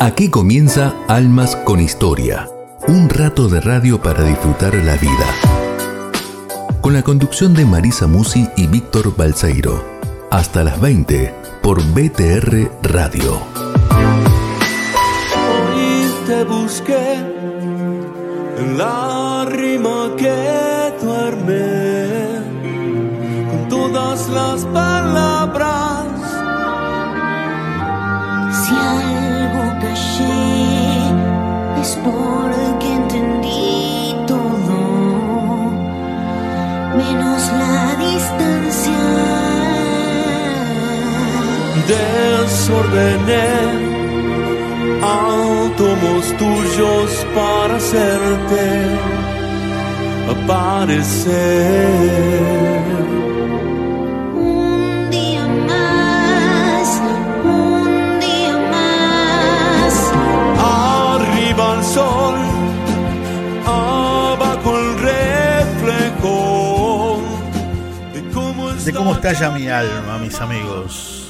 Aquí comienza Almas con Historia, un rato de radio para disfrutar la vida. Con la conducción de Marisa Musi y Víctor Balseiro. Hasta las 20 por BTR Radio. Busqué en la rima que duerme con todas las palabras. Es porque entendí todo, menos la distancia. Desordené átomos tuyos para hacerte aparecer. De cómo estalla mi alma, mis amigos.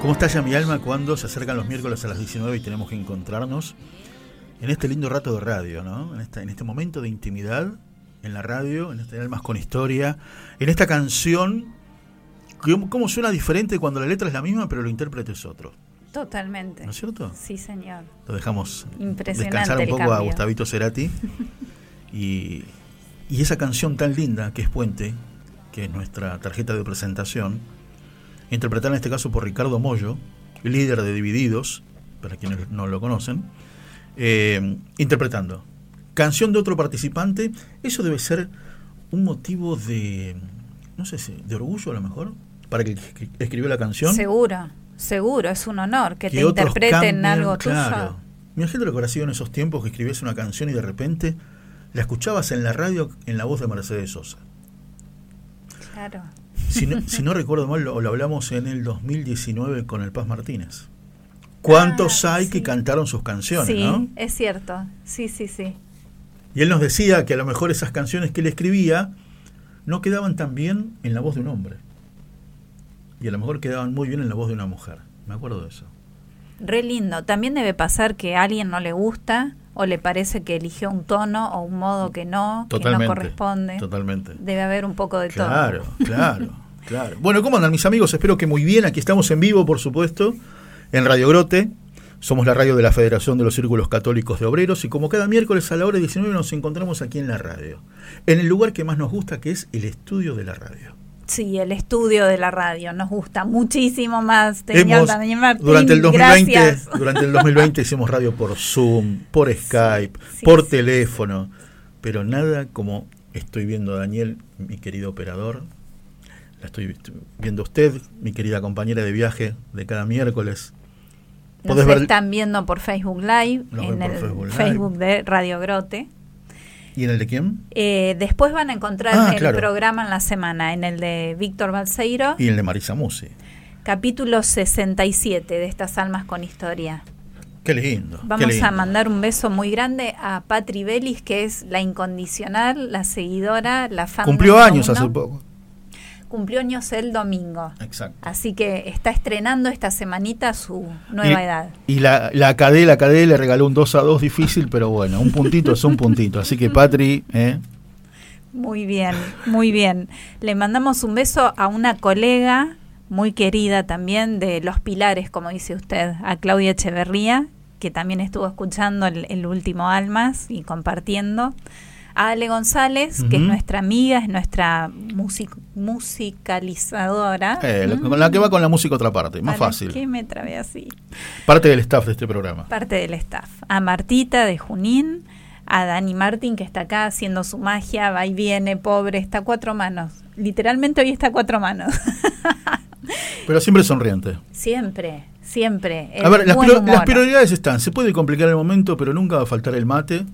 ¿Cómo estalla mi alma cuando se acercan los miércoles a las 19 y tenemos que encontrarnos en este lindo rato de radio, ¿no? En, esta- en este momento de intimidad en la radio, en este Almas con Historia, en esta canción, ¿cómo, suena diferente cuando la letra es la misma pero el intérprete es otro? Totalmente. ¿No es cierto? Sí, señor. Lo dejamos descansar un poco a. Gustavito Cerati. y, y esa canción tan linda que es Puente, que es nuestra tarjeta de presentación, interpretada en este caso por Ricardo Mollo, líder de Divididos, para quienes no lo conocen, eh, interpretando. Canción de otro participante, eso debe ser un motivo de, no sé si, de orgullo a lo mejor, para que escribió la canción. Seguro, seguro, es un honor que, te interpreten cambien, algo claro. tuyo. Imagínate lo que habrá sido en esos tiempos que escribías una canción y de repente la escuchabas en la radio en la voz de Mercedes Sosa. Claro. Si no, si no recuerdo mal, lo, lo hablamos en el 2019 con el Paz Martínez. ¿Cuántos Ah, hay que cantaron sus canciones, sí, no? es cierto. Sí, sí, sí. Y él nos decía que a lo mejor esas canciones que él escribía no quedaban tan bien en la voz de un hombre. Y a lo mejor quedaban muy bien en la voz de una mujer. Me acuerdo de eso. Re lindo. También debe pasar que a alguien no le gusta o le parece que eligió un tono o un modo que no, que Totalmente. no corresponde. Totalmente. Debe haber un poco de Claro, todo. claro, claro. Bueno, ¿cómo andan mis amigos? Espero que muy bien. Aquí estamos en vivo, por supuesto, en Radio Grote. Somos la radio de la Federación de los Círculos Católicos de Obreros y como cada miércoles a la hora 19 nos encontramos aquí en la radio. En el lugar que más nos gusta, que es el estudio de la radio. Sí, el estudio de la radio nos gusta muchísimo más. Hemos- Daniel Martín, durante el 2020, gracias. durante el 2020 hicimos radio por Zoom, por Skype, sí, por sí. teléfono, pero nada como estoy viendo a Daniel, mi querido operador. La estoy vi- viendo a usted, mi querida compañera de viaje de cada miércoles. Nos ver- están viendo por Facebook Live, en el Facebook de Radio Grote. ¿Y en el de quién? Eh, después van a encontrar Ah, el claro. programa en la semana, en el de Víctor Balseiro, Y el de Marisa Musi. capítulo 67 de estas almas con historia. Qué lindo. qué Vamos lindo. a mandar un beso muy grande a Patri Belis, que es la incondicional, la seguidora, la fan. Cumplió años uno. hace poco. Cumplió años el domingo. Exacto. Así que está estrenando esta semanita su nueva y, edad. Y la, la KD, la KD le regaló un 2 a 2 difícil, pero bueno, un puntito es un puntito. Así que Patri, ¿eh? Muy bien, muy bien. Le mandamos un beso a una colega muy querida también de Los Pilares, como dice usted, a Claudia Echeverría, que también estuvo escuchando el, el último Almas y compartiendo. A Ale González, que es nuestra amiga, es nuestra music- musicalizadora. Eh, la- Mm. que va con la música otra parte, más ¿Para fácil. qué me trabé así? Parte del staff de este programa. parte del staff. A Martita de Junín, a Dani Martín que está acá haciendo su magia, va y viene, pobre, está a cuatro manos. Literalmente hoy está a cuatro manos. Pero siempre sonriente. siempre, siempre. A ver, las prioridades están. Se puede complicar el momento, pero nunca va a faltar el mate.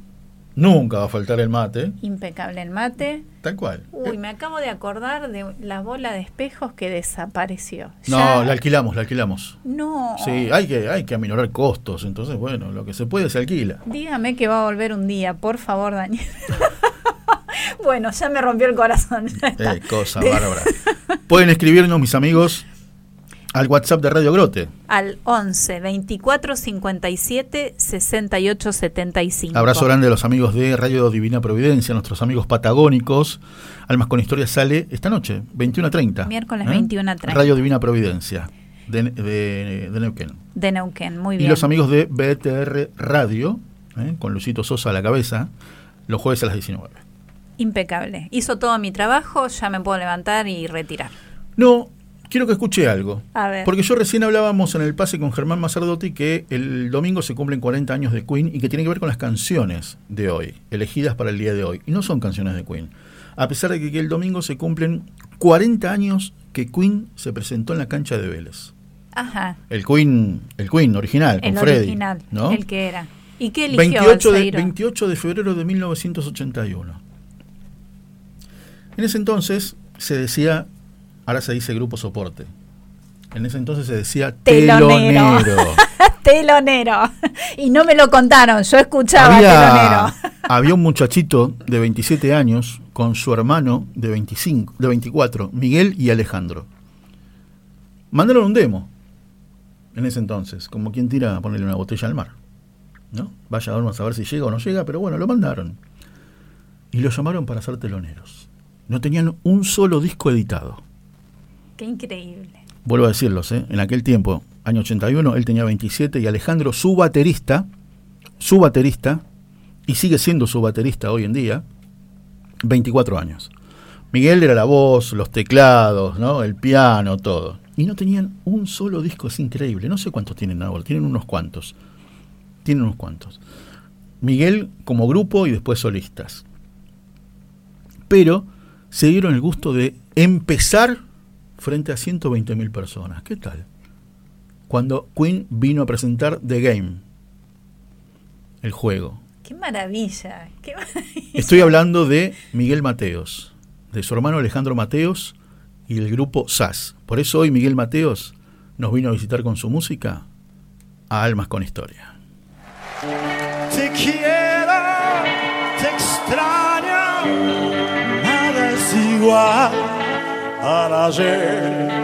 Nunca va a faltar el mate. Impecable el mate. Tal cual. Uy, me acabo de acordar de la bola de espejos que desapareció. No, Ya- la alquilamos, la alquilamos. No. Sí, hay que, hay que aminorar costos. Entonces, bueno, lo que se puede se alquila. Dígame que va a volver un día, por favor, Daniel. bueno, ya me rompió el corazón. Eh, cosa bárbara. Pueden escribirnos, mis amigos, al WhatsApp de Radio Grote. Al 11 24 57 68 75. Abrazo grande a los amigos de Radio Divina Providencia, nuestros amigos patagónicos. Almas con Historia sale esta noche, 21.30. Miércoles ¿eh? 21:30. Radio Divina Providencia, de, de- de Neuquén. De Neuquén, muy Y bien. los amigos de BTR Radio, ¿eh? con Lucito Sosa a la cabeza, los jueves a las 19. Impecable. Hizo todo mi trabajo, ya me puedo levantar y retirar. No, quiero que escuche algo. A ver. Porque yo recién hablábamos en el pase con Germán Macerdotti que el domingo se cumplen 40 años de Queen y que tiene que ver con las canciones de hoy, elegidas para el día de hoy. Y no son canciones de Queen. A pesar de que, el domingo se cumplen 40 años que Queen se presentó en la cancha de Vélez. Ajá. El Queen, el Queen original, El con Freddy. original, ¿no? el que era. ¿Y qué eligió 28 de, Balseiro? 28 de febrero de 1981. En ese entonces se decía, ahora se dice grupo soporte. En ese entonces se decía Telonero. telonero. telonero. Y no me lo contaron, yo escuchaba había, telonero. había un muchachito de 27 años con su hermano de 25, de 24, Miguel y Alejandro. Mandaron un demo en ese entonces, como quien tira a ponerle una botella al mar. ¿No? Vaya vamos a ver si llega o no llega, pero bueno, lo mandaron. Y lo llamaron para ser teloneros. No tenían un solo disco editado. Increíble. Vuelvo a decirlos, ¿eh? en aquel tiempo, año 81, él tenía 27 y Alejandro, su baterista, su baterista, y sigue siendo su baterista hoy en día, 24 años. Miguel era la voz, los teclados, ¿no? el piano, todo. Y no tenían un solo disco, es increíble. No sé cuántos tienen ahora, tienen unos cuantos. Tienen unos cuantos. Miguel como grupo y después solistas. Pero se dieron el gusto de empezar frente a 120.000 personas. ¿Qué tal? Cuando Queen vino a presentar The Game, el juego. Qué maravilla. Qué maravilla. Estoy hablando de Miguel Mateos, de su hermano Alejandro Mateos y del grupo SAS. Por eso hoy Miguel Mateos nos vino a visitar con su música a Almas con Historia. Te quiero, te extraño, nada es igual al ayer.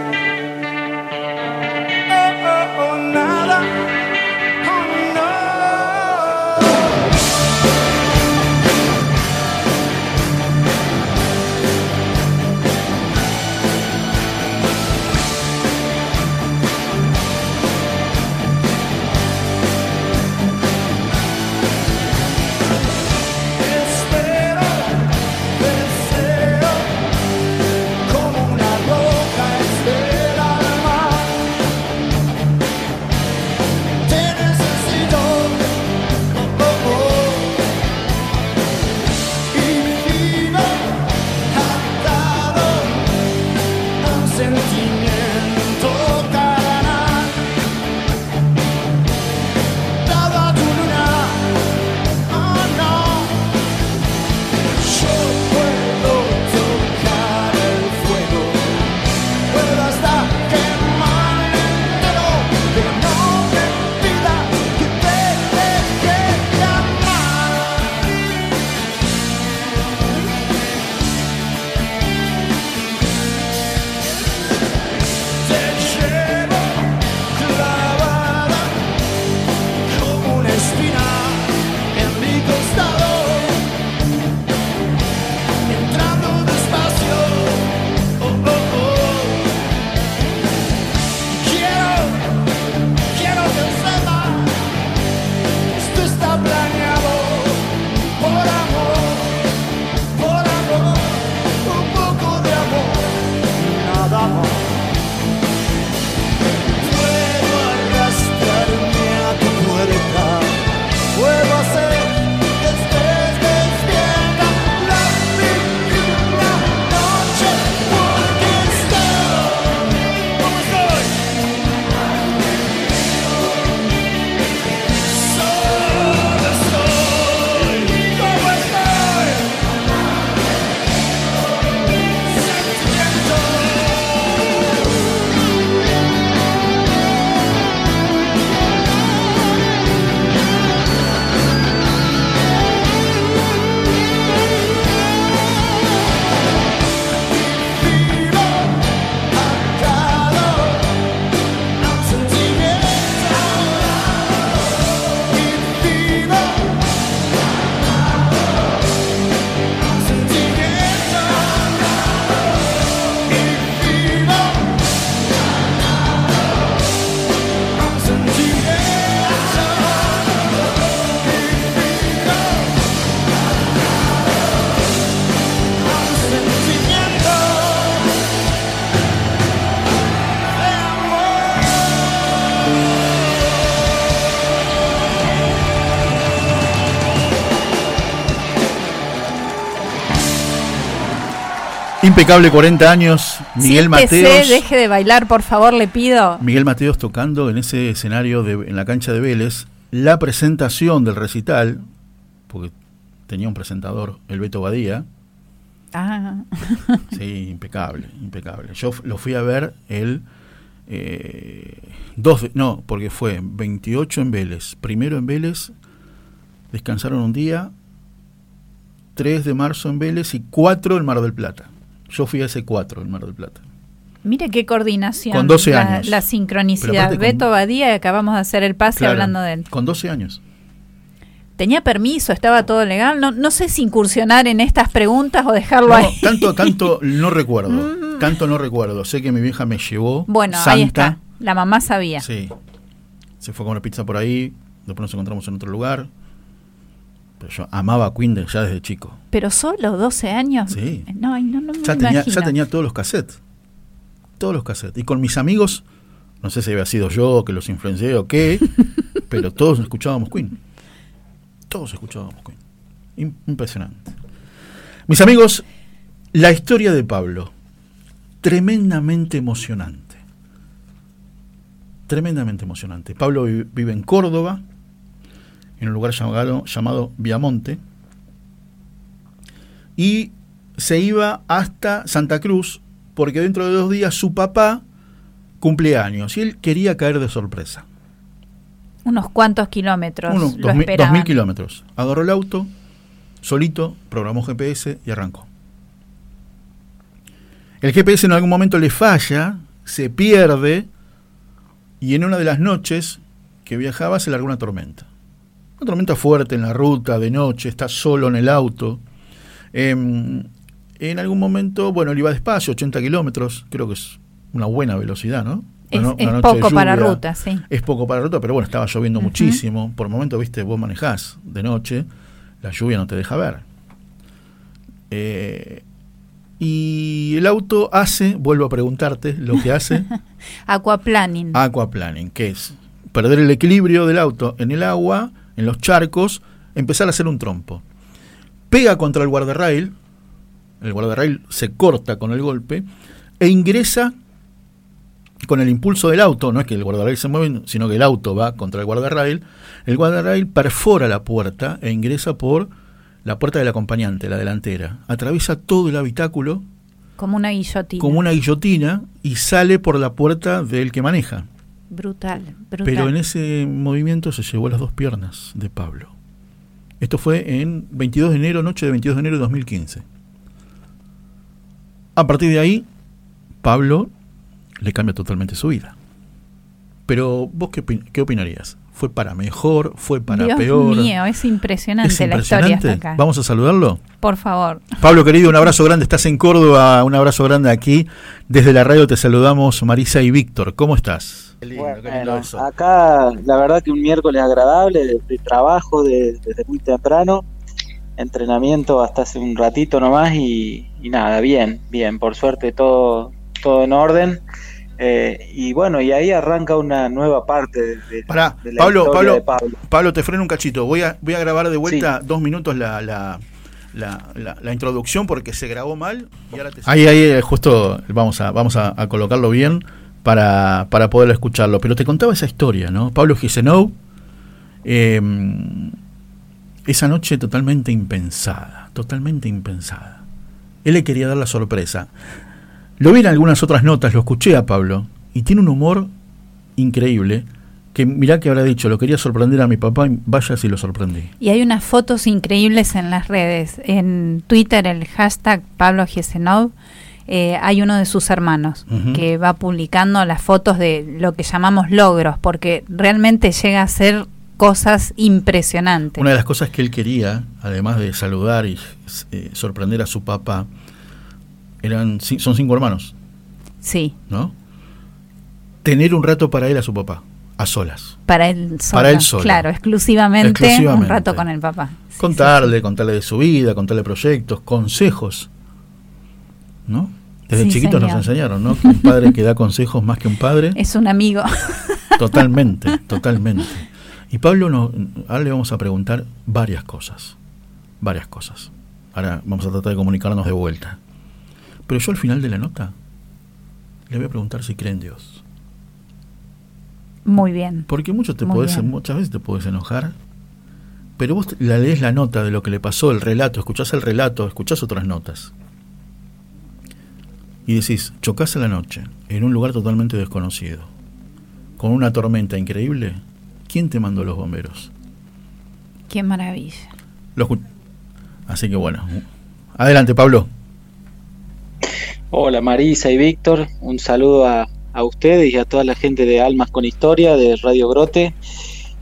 Impecable 40 años, Miguel Siéntese, Mateos. deje de bailar, por favor, le pido. Miguel Mateos tocando en ese escenario de, en la cancha de Vélez la presentación del recital, porque tenía un presentador, el Beto Badía. Ah, Sí, impecable, impecable. Yo lo fui a ver el eh, dos, de- no, porque fue 28 en Vélez, primero en Vélez, descansaron un día, 3 de marzo en Vélez y 4 en Mar del Plata. Yo fui a ese 4 en Mar del Plata. mire qué coordinación. Con 12 la, años. La sincronicidad. aparte con- Beto Badía, acabamos de hacer el pase Claro, hablando de él. Con 12 años. ¿Tenía permiso? ¿Estaba todo legal? No, no sé si incursionar en estas preguntas o dejarlo No, ahí. tanto, tanto no recuerdo. Tanto no recuerdo. Sé que mi vieja me llevó. Bueno, santa. ahí está. La mamá sabía. Sí. Se fue a comer pizza por ahí. Después nos encontramos en otro lugar. Pero yo amaba a Queen ya desde chico. Pero solo 12 años. Sí. No, ay, no, no me Ya tenía, imagino. ya tenía todos los cassettes. Todos los cassettes. Y con mis amigos, no sé si había sido yo que los influencié o qué, pero todos escuchábamos Queen. Todos escuchábamos Queen. Im- Impresionante. Mis amigos, la historia de Pablo, tremendamente emocionante. Tremendamente emocionante. Pablo vi- vive en Córdoba, en un lugar llamado, llamado Viamonte, y se iba hasta Santa Cruz porque dentro de dos días su papá cumple años y él quería caer de sorpresa. Unos cuantos kilómetros. Unos lo dos mil-. 2.000 kilómetros. Agarró el auto, solito, programó GPS y arrancó. El GPS en algún momento le falla, se pierde y en una de las noches que viajaba se largó una tormenta. Una tormenta fuerte en la ruta, de noche, está solo en el auto. Em, en algún momento, bueno, él iba despacio, 80 kilómetros, creo que es una buena velocidad, ¿no? Es, Una una poco para ruta, sí. Es poco para ruta, pero bueno, estaba lloviendo muchísimo. Por momento, viste, vos manejás de noche, la lluvia no te deja ver. Eh, y el auto hace, vuelvo a preguntarte, lo que hace Aquaplaning. aquaplaning, que es perder el equilibrio del auto en el agua, en los charcos, empezar a hacer un trompo. Pega contra el guardarrail, el guardarrail se corta con el golpe e ingresa con el impulso del auto, no es que el guardarrail se mueve, sino que el auto va contra el guardarrail, el guardarrail perfora la puerta e ingresa por la puerta del acompañante, la delantera, atraviesa todo el habitáculo Como una guillotina. como una guillotina y sale por la puerta del que maneja. Brutal, brutal. Pero en ese movimiento se llevó las dos piernas de Pablo. Esto fue en 22 de enero, noche de 22 de enero de 2015. A partir de ahí, Pablo le cambia totalmente su vida. Pero vos qué, opin- qué opinarías? ¿Fue para mejor? ¿Fue para Dios peor? mío, es impresionante, ¿Es la historia hasta impresionante? acá. Vamos a saludarlo. Por favor. Pablo querido, un abrazo grande. Estás en Córdoba, un abrazo grande aquí. Desde la radio te saludamos Marisa y Víctor. ¿Cómo estás? Qué lindo, qué lindo Bueno, eso. acá la verdad que un miércoles agradable de, de trabajo de- desde muy temprano, entrenamiento hasta hace un ratito nomás y, y nada, bien, bien, por suerte todo, todo en orden. Eh, y bueno, y ahí arranca una nueva parte de, de- Pará, de la Pablo, historia Pablo, de Pablo. Pablo, te freno un cachito. Voy a, voy a grabar de vuelta dos minutos la, la, la, la- la introducción porque se grabó mal. Y ahora te... Ahí, ahí, eh, justo vamos a, vamos a, a colocarlo bien para, para poder escucharlo. Pero te contaba esa historia, ¿no? Pablo Gisenou, eh, esa noche totalmente impensada, totalmente impensada. Él le quería dar la sorpresa. Lo vi en algunas otras notas, lo escuché a Pablo, y tiene un humor increíble, que mirá que habrá dicho, lo quería sorprender a mi papá, vaya si lo sorprendí. Y hay unas fotos increíbles en las redes. En Twitter, el hashtag Pablo Giesenov, eh, hay uno de sus hermanos que va publicando las fotos de lo que llamamos logros, porque realmente llega a ser cosas impresionantes. Una de las cosas que él quería, además de saludar y eh, sorprender a su papá, eran son cinco hermanos, Sí, ¿no? Tener un rato para él a su papá, a solas. para él solo. Para él solo. Claro, exclusivamente, Exclusivamente. un rato con el papá. Sí, sí, Contarle, contarle de su vida, contarle proyectos, consejos, ¿no? Desde Sí, chiquitos nos enseñaron, ¿no? Que un padre que da consejos más que un padre. Es un amigo. Totalmente, totalmente. Y Pablo, ahora le vamos a preguntar varias cosas. Varias cosas. Ahora vamos a tratar de comunicarnos de vuelta. Pero yo al final de la nota le voy a preguntar si cree en Dios. Muy bien. Porque mucho te podés, muchas veces te puedes enojar, pero vos la lees la nota de lo que le pasó, el relato, escuchás el relato, escuchás otras notas. Y decís, chocás a la noche, en un lugar totalmente desconocido, con una tormenta increíble, ¿quién te mandó los bomberos? Qué maravilla. Lo escu- Así que bueno, adelante Pablo. Hola Marisa y Víctor, un saludo a, a ustedes y a toda la gente de Almas con Historia de Radio Grote.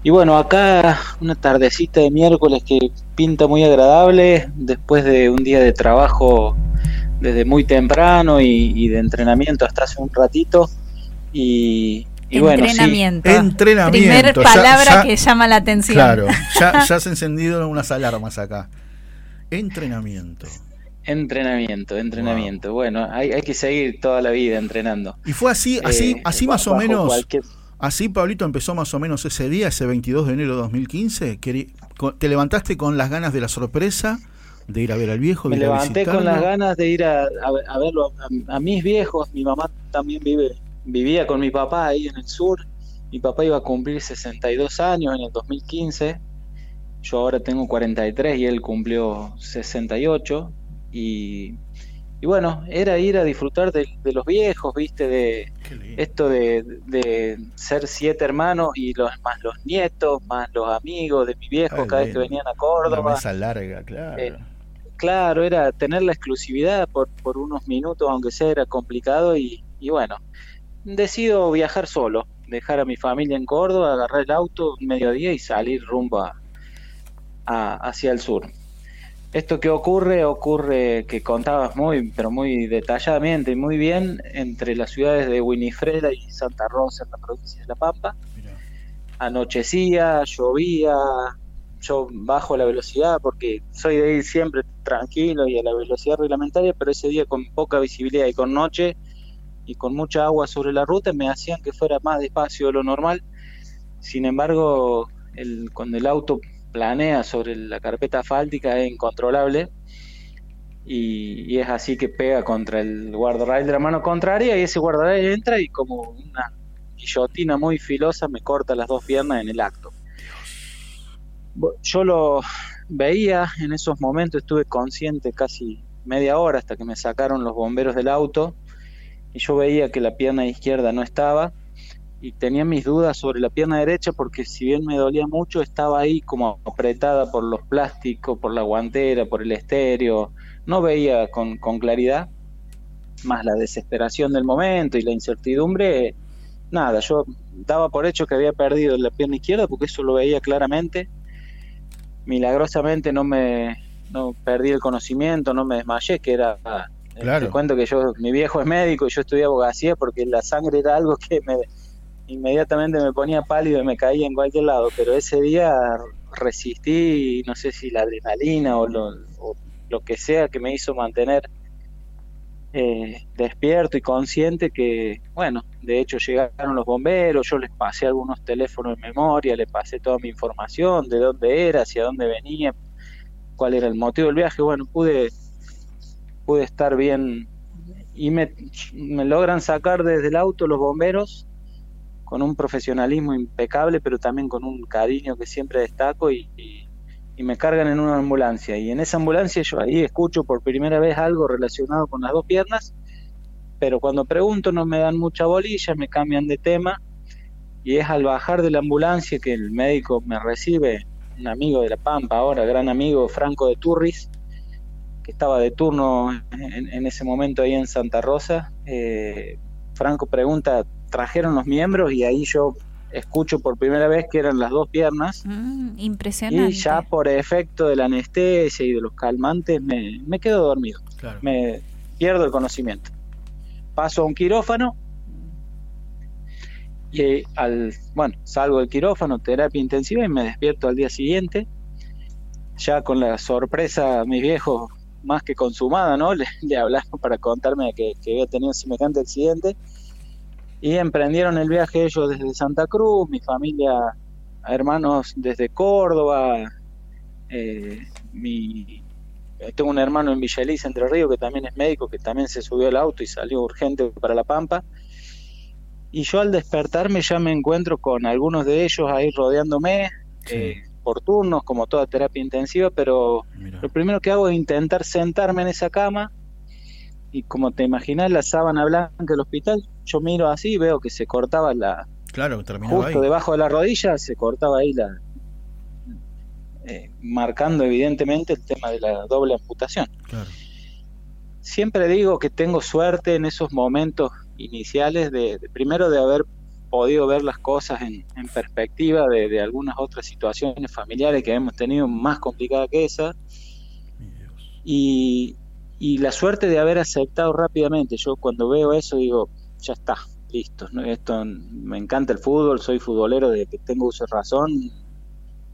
Y bueno, acá una tardecita de miércoles que pinta muy agradable después de un día de trabajo desde muy temprano y, y de entrenamiento hasta hace un ratito. Y, y bueno, sí, Entrenamiento. Entrenamiento, Primer ya- palabra ya- que llama la atención. Claro, ya, ya se encendieron unas alarmas acá. Entrenamiento. entrenamiento, entrenamiento. Bueno, hay, hay que seguir toda la vida entrenando. Y fue así, así, Eh, así más o menos. cualquier- Así, Pablito, empezó más o menos ese día, ese 22 de enero de 2015. Queri- co- ¿Te levantaste con las ganas de la sorpresa de ir a ver al viejo? Me levanté con las ganas de ir a, a- a verlo a, a mis viejos. Mi mamá también vive, vivía con mi papá ahí en el sur. Mi papá iba a cumplir 62 años en el 2015. Yo ahora tengo 43 y él cumplió 68. Y, y bueno, era ir a disfrutar de, de los viejos, ¿viste? De esto de, de ser siete hermanos y los más los nietos, más los amigos de mi viejo Ay, cada vez que venían a La Córdoba. mesa larga, claro. Eh, Claro, era tener la exclusividad por, por unos minutos, aunque sea era complicado y, y bueno, decido viajar solo, dejar a mi familia en Córdoba, agarrar el auto mediodía y salir rumbo a- a- hacia el sur. Esto que ocurre, ocurre que contabas muy, pero muy detalladamente y muy bien entre las ciudades de Winifreda y Santa Rosa en la provincia de La Pampa Mirá. anochecía, llovía, yo bajo la velocidad porque soy de ir siempre tranquilo y a la velocidad reglamentaria, pero ese día con poca visibilidad y con noche y con mucha agua sobre la ruta me hacían que fuera más despacio de lo normal. Sin embargo, el, cuando el auto planea sobre la carpeta asfáltica es incontrolable y, y es así que pega contra el guardarrail de la mano contraria y ese guardarrail entra y como una guillotina muy filosa me corta las dos piernas en el acto. Yo lo veía en esos momentos, estuve consciente casi media hora hasta que me sacaron los bomberos del auto y yo veía que la pierna izquierda no estaba y tenía mis dudas sobre la pierna derecha porque si bien me dolía mucho estaba ahí como apretada por los plásticos, por la guantera, por el estéreo, no veía con, con claridad, más la desesperación del momento y la incertidumbre, nada, yo daba por hecho que había perdido la pierna izquierda porque eso lo veía claramente. Milagrosamente no me no perdí el conocimiento, no me desmayé, que era eh, Claro. te cuento que yo mi viejo es médico y yo estudié abogacía porque la sangre era algo que me inmediatamente me ponía pálido y me caía en cualquier lado, pero ese día resistí, no sé si la adrenalina o lo, o lo que sea que me hizo mantener eh, despierto y consciente que, bueno, de hecho llegaron los bomberos, yo les pasé algunos teléfonos de memoria, les pasé toda mi información, de dónde era, hacia dónde venía, cuál era el motivo del viaje, bueno, pude, pude estar bien y me, me logran sacar desde el auto los bomberos con un profesionalismo impecable, pero también con un cariño que siempre destaco y, y, y me cargan en una ambulancia. Y en esa ambulancia yo ahí escucho por primera vez algo relacionado con las dos piernas, pero cuando pregunto no me dan mucha bolilla, me cambian de tema y es al bajar de la ambulancia que el médico me recibe, un amigo de La Pampa ahora, gran amigo Franco de Turris, que estaba de turno en, ese momento ahí en Santa Rosa. Eh, Franco pregunta, ¿trajeron los miembros? Y ahí yo escucho por primera vez que eran las dos piernas. Mm, impresionante. Y ya por efecto de la anestesia y de los calmantes me, me quedo dormido, Claro. me pierdo el conocimiento. Paso a un quirófano y eh, al, bueno, salgo del quirófano, terapia intensiva y me despierto al día siguiente, ya con la sorpresa, mis viejos más que consumada, ¿no? Le, le hablaron para contarme que, que había tenido semejante accidente y emprendieron el viaje ellos desde Santa Cruz, mi familia, hermanos desde Córdoba, eh, mi, tengo un hermano en Villa Elisa, Entre Ríos, que también es médico, que también se subió al auto y salió urgente para La Pampa. Y yo al despertarme ya me encuentro con algunos de ellos ahí rodeándome, Sí. eh, por turnos, como toda terapia intensiva, pero Mirá. lo primero que hago es intentar sentarme en esa cama y como te imaginas la sábana blanca del hospital, yo miro así y veo que se cortaba la, Claro, terminaba justo ahí. debajo de la rodilla, se cortaba ahí la, eh, marcando evidentemente el tema de la doble amputación. Claro. Siempre digo que tengo suerte en esos momentos iniciales de, de primero de haber podido ver las cosas en, en perspectiva de, de algunas otras situaciones familiares que hemos tenido más complicadas que esa y, y la suerte de haber aceptado rápidamente. Yo cuando veo eso digo, ya está, listo. ¿no? Esto me encanta el fútbol, soy futbolero desde que tengo uso de razón.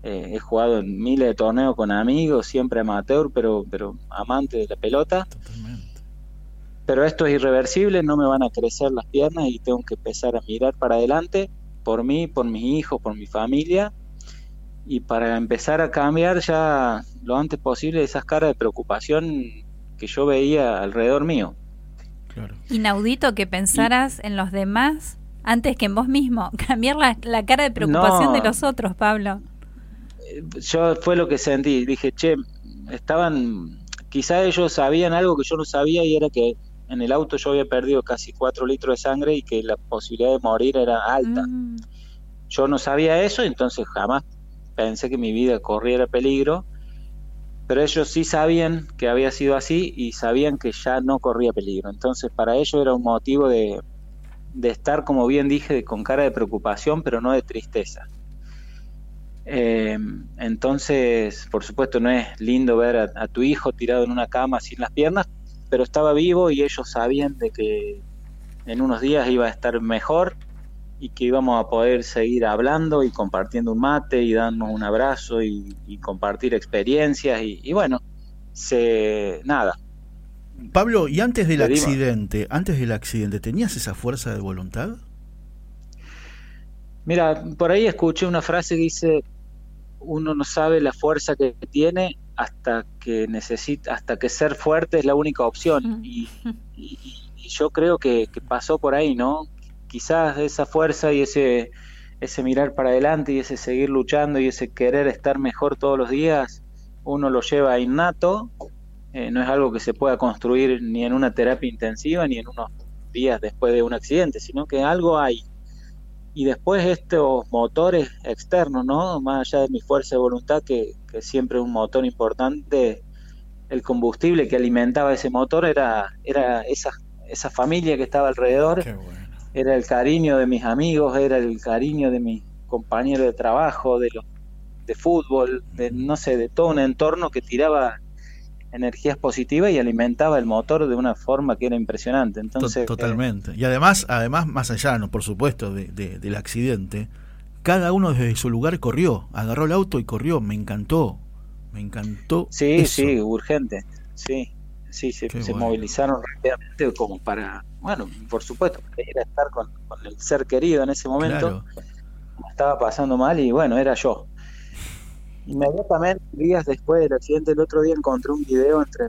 Eh, he jugado en miles de torneos con amigos, siempre amateur, pero, pero amante de la pelota. Totalmente. Pero esto es irreversible, no me van a crecer las piernas y tengo que empezar a mirar para adelante por mí, por mis hijos, por mi familia. Y para empezar a cambiar ya lo antes posible esas caras de preocupación que yo veía alrededor mío. Claro. Inaudito que pensaras en los demás antes que en vos mismo. Cambiar la, la cara de preocupación No. de los otros, Pablo. yo fue lo que sentí, dije, che, estaban, quizá ellos sabían algo que yo no sabía y era que en el auto yo había perdido casi 4 litros de sangre y que la posibilidad de morir era alta. Mm, Yo no sabía eso, entonces jamás pensé que mi vida corriera peligro, pero ellos sí sabían que había sido así y sabían que ya no corría peligro. Entonces para ellos era un motivo de, de estar, como bien dije, con cara de preocupación, pero no de tristeza. Eh, entonces, por supuesto, no es lindo ver a, a tu hijo tirado en una cama sin las piernas, pero estaba vivo y ellos sabían de que en unos días iba a estar mejor y que íbamos a poder seguir hablando y compartiendo un mate y darnos un abrazo y, y compartir experiencias y, y bueno, se nada. Pablo, ¿y antes del accidente, antes del accidente, tenías esa fuerza de voluntad? Mira, por ahí escuché una frase que dice uno no sabe la fuerza que tiene hasta que necesita, hasta que ser fuerte es la única opción. Y, y- y yo creo que, que pasó por ahí, ¿no? Quizás esa fuerza y ese, ese mirar para adelante y ese seguir luchando y ese querer estar mejor todos los días, uno lo lleva innato, eh, no es algo que se pueda construir ni en una terapia intensiva ni en unos días después de un accidente, sino que algo hay. Y después estos motores externos, ¿no? Más allá de mi fuerza de voluntad, que, que siempre es un motor importante, el combustible que alimentaba ese motor era, era esa, esa familia que estaba alrededor, Qué bueno. Era el cariño de mis amigos, era el cariño de mis compañeros de trabajo, de los de fútbol, de no sé, de todo un entorno que tiraba energías positivas y alimentaba el motor de una forma que era impresionante. To- Entonces, Totalmente. Y además, además más allá, no, por supuesto, de- de- del accidente, cada uno desde su lugar corrió, agarró el auto y corrió. Me encantó, me encantó. Sí, eso. sí, urgente. Sí, sí, se, Qué se bueno. movilizaron rápidamente como para, bueno, por supuesto, para ir a estar con, con el ser querido en ese momento. Claro. me estaba pasando mal y bueno, era yo. Inmediatamente, días después del accidente, el otro día encontré un video entre,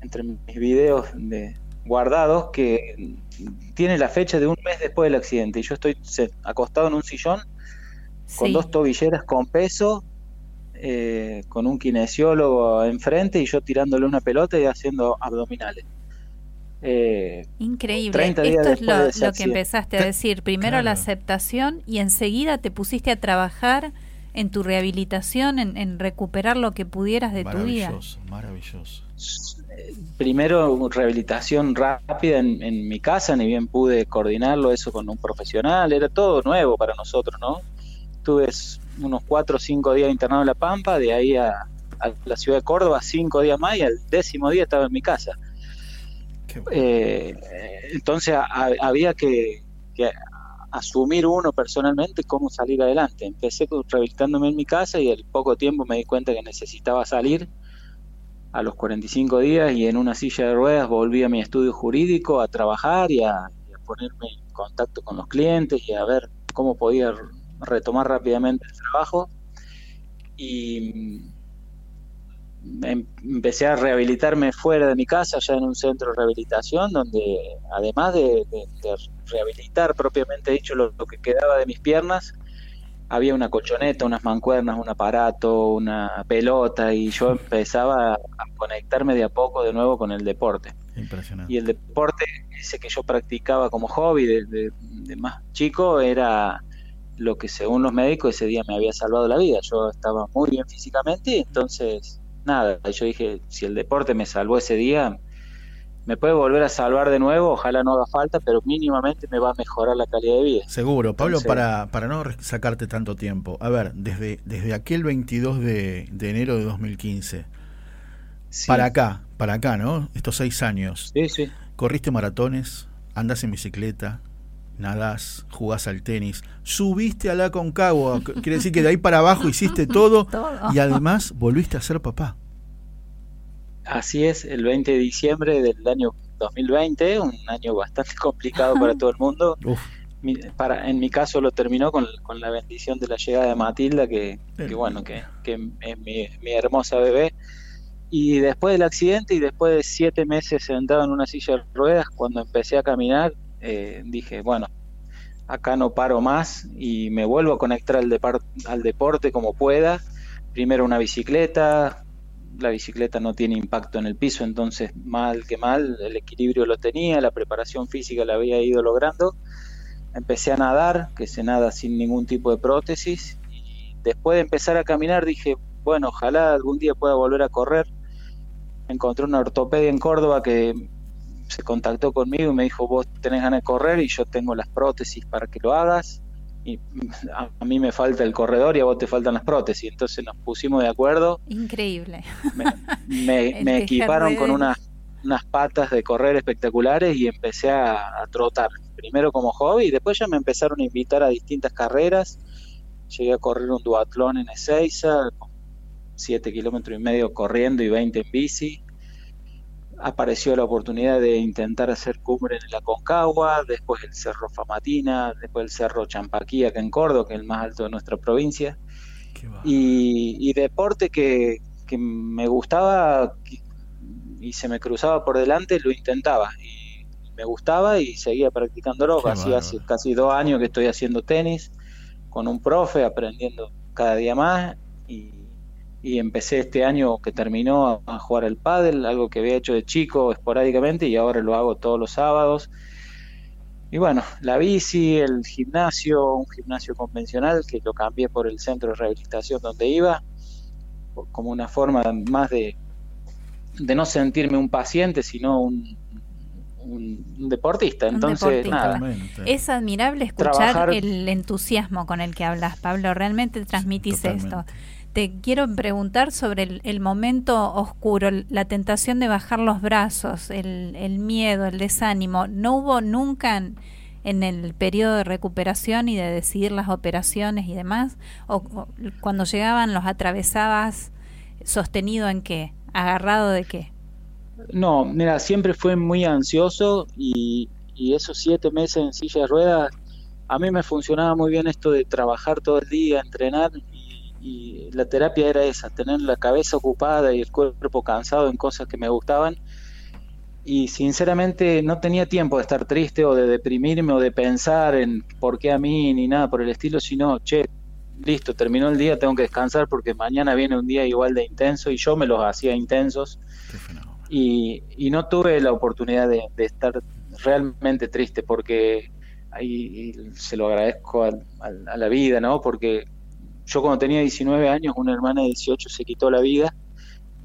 entre mis videos de, guardados que tiene la fecha de un mes después del accidente y yo estoy se- acostado en un sillón con Sí. dos tobilleras con peso, eh, con un kinesiólogo enfrente y yo tirándole una pelota y haciendo abdominales. Eh, Increíble. 30 días Esto es lo, que empezaste a decir. Primero la aceptación y enseguida te pusiste a trabajar en tu rehabilitación, en, en recuperar lo que pudieras de tu vida. Maravilloso, maravilloso. primero rehabilitación rápida en, en mi casa, ni bien pude coordinarlo eso con un profesional, era todo nuevo para nosotros, ¿no? Tuve unos cuatro o cinco días internado en La Pampa, de ahí a, a la ciudad de Córdoba cinco días más y al décimo día estaba en mi casa. Bueno. Eh, entonces a- había que, que asumir uno personalmente cómo salir adelante. Empecé rehabilitándome en mi casa y al poco tiempo me di cuenta que necesitaba salir a los 45 días y en una silla de ruedas volví a mi estudio jurídico a trabajar y a, y a ponerme en contacto con los clientes y a ver cómo podía retomar rápidamente el trabajo. Y mm, em- empecé a rehabilitarme fuera de mi casa, ya en un centro de rehabilitación, donde además de, de- de rehabilitar propiamente dicho lo, lo que quedaba de mis piernas, había una colchoneta, unas mancuernas, un aparato, una pelota, y yo empezaba a, conectarme de a poco de nuevo con el deporte. Impresionante. Y el deporte ese que yo practicaba como hobby de- de más chico era lo que según los médicos ese día me había salvado la vida. Yo estaba muy bien físicamente y entonces nada, yo dije, si el deporte me salvó ese día, me puede volver a salvar de nuevo, ojalá no haga falta, pero mínimamente me va a mejorar la calidad de vida. Seguro, Pablo, Entonces- para, para no sacarte tanto tiempo. A ver, desde, desde aquel 22 de, de enero de 2015, Sí. para acá, para acá, ¿no? Estos seis años, Sí, sí. corriste maratones, andas en bicicleta, nadás, jugás al tenis, subiste a la Concagua, quiere decir que de ahí para abajo hiciste todo, Todo. y además volviste a ser papá. Así es, el 20 de diciembre del año 2020, un año bastante complicado para todo el mundo. Uf, Mi- para, en mi caso lo terminó con, con la bendición de la llegada de Matilda, que, que bueno, que, que es mi, mi hermosa bebé. Y después del accidente y después de siete meses sentado en una silla de ruedas, cuando empecé a caminar, eh, dije, bueno, acá no paro más y me vuelvo a conectar al, al deporte como pueda. Primero una bicicleta, la bicicleta no tiene impacto en el piso, entonces mal que mal, el equilibrio lo tenía, la preparación física la había ido logrando. Empecé a nadar, que se nada sin ningún tipo de prótesis, y después de empezar a caminar dije, bueno, ojalá algún día pueda volver a correr. Encontré una ortopedia en Córdoba que se contactó conmigo y me dijo, vos tenés ganas de correr y yo tengo las prótesis para que lo hagas. Y a, a mí me falta el corredor y a vos te faltan las prótesis. Entonces nos pusimos de acuerdo Increíble. me, me- El me tejer equiparon con unas, unas patas de correr espectaculares y empecé a, a trotar. Primero como hobby y después ya me empezaron a invitar a distintas carreras. Llegué a correr un duatlón en Ezeiza, con 7 kilómetros y medio corriendo y 20 en bici. Apareció la oportunidad de intentar hacer cumbre en la Concagua, después el Cerro Famatina, después el Cerro Champaquí acá en Córdoba, que es el más alto de nuestra provincia y, y deporte que, que me gustaba y se me cruzaba por delante, lo intentaba y me gustaba y seguía practicándolo. Qué Así bárbaro. hace casi dos años que estoy haciendo tenis con un profe, aprendiendo cada día más y, empecé este año que terminó a, jugar al pádel, algo que había hecho de chico esporádicamente y ahora lo hago todos los sábados. Y bueno, la bici, el gimnasio, un gimnasio convencional que lo cambié por el centro de rehabilitación donde iba, como una forma más de, de no sentirme un paciente, sino un, deportista. Un Entonces, deportista. nada, Totalmente. Es admirable escuchar Trabajar- el entusiasmo con el que hablas, Pablo. Realmente transmitís Totalmente. esto. Te quiero preguntar sobre el, momento oscuro, la tentación de bajar los brazos, el, miedo, el desánimo. ¿No hubo nunca en, el periodo de recuperación y de decidir las operaciones y demás? ¿O, o cuando llegaban los atravesabas sostenido en qué? ¿Agarrado de qué? No, mira, siempre fue muy ansioso y, y esos siete meses en silla de ruedas, a mí me funcionaba muy bien esto de trabajar todo el día, entrenar y, la terapia era esa, tener la cabeza ocupada y el cuerpo cansado en cosas que me gustaban. Y sinceramente no tenía tiempo de estar triste o de deprimirme o de pensar en por qué a mí ni nada por el estilo, sino, che, listo, terminó el día, tengo que descansar porque mañana viene un día igual de intenso y yo me los hacía intensos. Y, y no tuve la oportunidad de, de estar realmente triste porque ahí se lo agradezco al- a, la vida, ¿no? Porque yo cuando tenía 19 años, una hermana de 18 se quitó la vida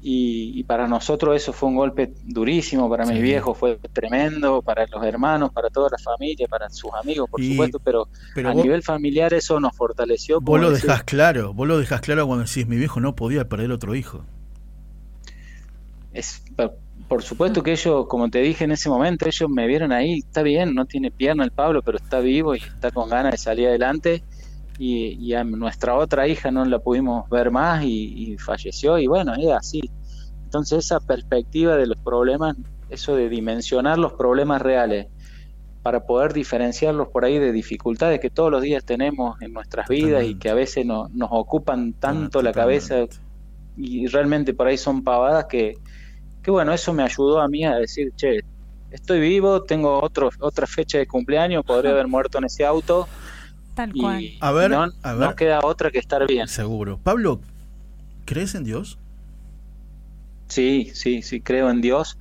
y, y para nosotros eso fue un golpe durísimo, para mis Sí. viejos fue tremendo, para los hermanos, para toda la familia, para sus amigos, por Y- supuesto, pero, Pero a vos, nivel familiar eso nos fortaleció. vos lo decir, dejás claro, vos lo dejás claro cuando decís mi viejo no podía perder otro hijo. Es, por supuesto que ellos, como te dije en ese momento, ellos me vieron ahí, está bien, no tiene pierna el Pablo, pero está vivo y está con ganas de salir adelante. Y, y a nuestra otra hija no la pudimos ver más y, y falleció y bueno, es así. Entonces esa perspectiva de los problemas, eso de dimensionar los problemas reales para poder diferenciarlos por ahí de dificultades que todos los días tenemos en nuestras vidas y que a veces no- nos ocupan tanto la cabeza y realmente por ahí son pavadas que, que bueno, eso me ayudó a mí a decir, che, estoy vivo, tengo otro, otra fecha de cumpleaños, podría haber muerto en ese auto Tal cual. y A ver, no, a no ver. queda otra que estar bien. Seguro. Pablo, ¿crees en Dios? Sí, sí, sí, creo en Dios,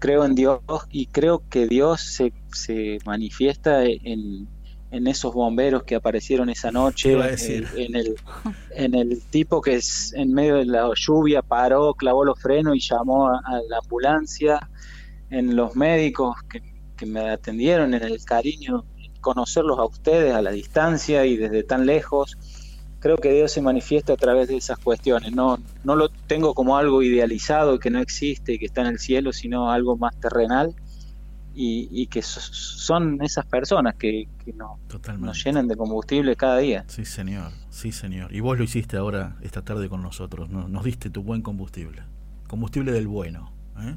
creo en Dios y creo que Dios se, se manifiesta en, en esos bomberos que aparecieron esa noche, Te iba a decir. eh, en, el, en el tipo que es, en medio de la lluvia paró, clavó los frenos y llamó a, a la ambulancia, en los médicos que, que me atendieron, en el cariño, conocerlos a ustedes a la distancia y desde tan lejos creo que Dios se manifiesta a través de esas cuestiones. No, no lo tengo como algo idealizado que no existe y que está en el cielo, sino algo más terrenal y, y que so- son esas personas que, que no- nos llenan de combustible cada día. Sí, señor. Sí, señor. Y vos lo hiciste ahora, esta tarde con nosotros. Nos, nos diste tu buen combustible. Combustible del bueno. ¿eh?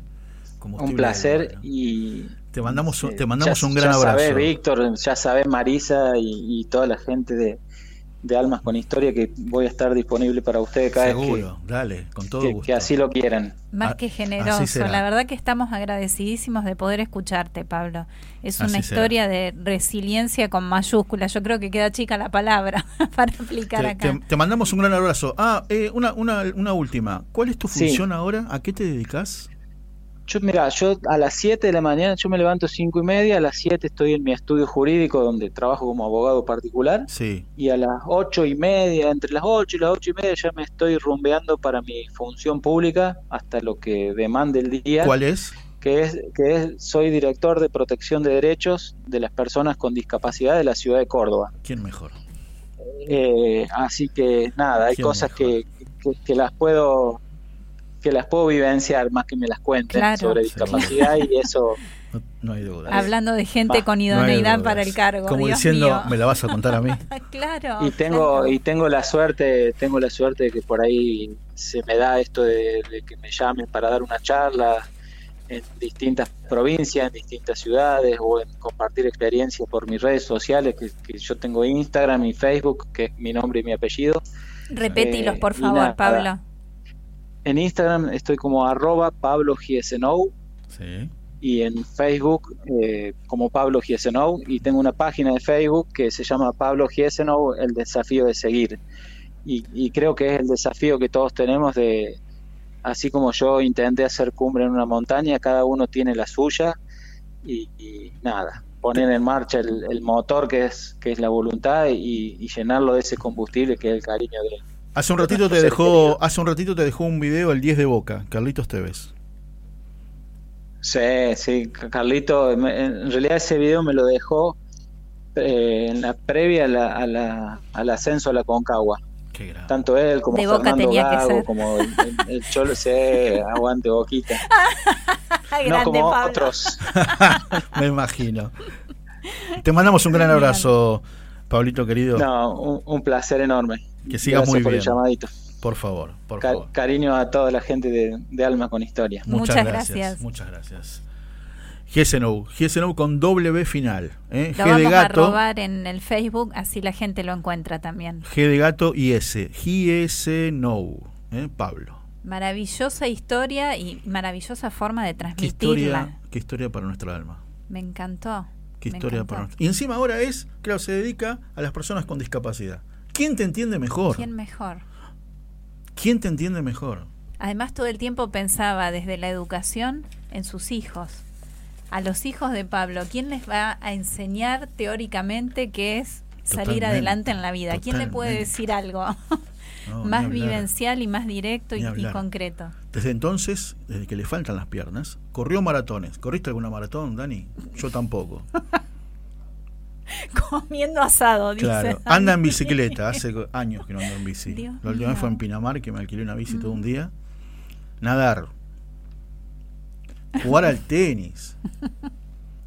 Combustible Un placer bueno. y Te mandamos, un- te mandamos ya- un gran ya abrazo. sabés, Víctor, ya sabés Marisa y, y toda la gente de, de Almas con Historia que voy a estar disponible para ustedes cada vez Seguro, dale, con todo que, gusto. que así lo quieran. Más Ah, que generoso. La verdad que estamos agradecidísimos de poder escucharte, Pablo. Es una Así será. historia de resiliencia con mayúsculas. Yo creo que queda chica la palabra para aplicar Te, acá. te- te mandamos un gran abrazo. Ah, eh, una, una, una última. ¿Cuál es tu Sí. función ahora? ¿A qué te dedicas? Yo, mira, yo a las 7 de la mañana, yo me levanto 5 y media, a las 7 estoy en mi estudio jurídico donde trabajo como abogado particular Sí. y a las 8 y media, entre las 8 y las 8 y media ya me estoy rumbeando para mi función pública hasta lo que demande el día, ¿Cuál es? que es que es soy director de protección de derechos de las personas con discapacidad de la ciudad de Córdoba. ¿Quién mejor? Eh, así que nada, hay cosas que, que, que las puedo que las puedo vivenciar más que me las cuenten Claro. sobre Sí. discapacidad y eso No, no hay duda. Hablando de gente Va, con idoneidad para el cargo. Como Dios diciendo, mío. me la vas a contar a mí. claro. y tengo claro. y tengo la suerte tengo la suerte de que por ahí se me da esto de, de que me llamen para dar una charla en distintas provincias en distintas ciudades o en compartir experiencias por mis redes sociales que, que yo tengo Instagram y Facebook que es mi nombre y mi apellido Repetilos, eh, por favor, nada. Pablo. En Instagram estoy como arroba Pablo Giesenow Sí. y en Facebook eh, como Pablo Giesenow y tengo una página de Facebook que se llama Pablo Giesenow, el desafío de seguir. Y, y creo que es el desafío que todos tenemos de, así como yo intenté hacer cumbre en una montaña, cada uno tiene la suya y, y nada, poner en marcha el, el motor que es, que es la voluntad y, y llenarlo de ese combustible que es el cariño de, Hace un ratito te dejó, querido. hace un ratito te dejó un video el 10 de Boca, Carlitos Tevez. Sí, sí, Carlito, me- en realidad ese video me lo dejó eh, en la previa a la- a la- al ascenso a la Concagua. Qué grande. Tanto él como De Boca Fernando tenía que Gago, ser. como el, el- el Cholo, sí, aguante Boquita. No grande, como Pablo. otros. Me imagino. Te mandamos un gran abrazo, Pablito querido. No, un, un placer enorme. Que Gracias muy por bien. el llamadito. Por favor, por favor. cariño a toda la gente de, de Alma con Historia. Muchas gracias. Muchas gracias. Gesenow, Gesenow con W final. ¿eh? Lo G de vamos a gato, robar en el Facebook, así la gente lo encuentra también. G de gato y S. Gesenow, ¿eh? Pablo. Maravillosa historia y maravillosa forma de Qué transmitirla. historia, qué historia para nuestra alma. Me encantó. Qué me historia encantó. para nuestra- Y encima ahora es, claro, se dedica a las personas con discapacidad. ¿Quién te entiende mejor? ¿Quién mejor? ¿Quién te entiende mejor? Además, todo el tiempo pensaba desde la educación en sus hijos. A los hijos de Pablo, ¿quién les va a enseñar teóricamente qué es salir Totalmente, adelante en la vida? ¿Quién le puede decir algo No, más vivencial y más directo y, y concreto? Desde entonces, desde que le faltan las piernas, corrió maratones. ¿Corriste alguna maratón, Dani? Yo tampoco. Comiendo asado, dice. Claro, anda en bicicleta, hace años que no ando en bici. Dios La última vez fue en Pinamar, que me alquilé una bici todo un día. Nadar. Jugar al tenis.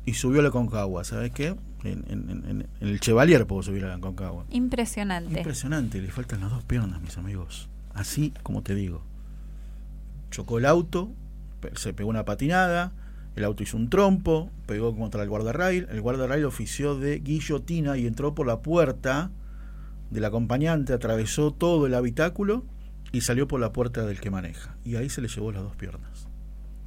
Y subió a la Concagua, ¿sabes qué? En, en- en- en el Chevalier puedo subir a la Concagua. Impresionante. Impresionante, le faltan las dos piernas, mis amigos. Así como te digo. Chocó el auto, se pegó una patinada, el auto hizo un trompo, pegó contra el guardarrail, el guardarrail ofició de guillotina y entró por la puerta del acompañante, atravesó todo el habitáculo y salió por la puerta del que maneja. Y ahí se le llevó las dos piernas.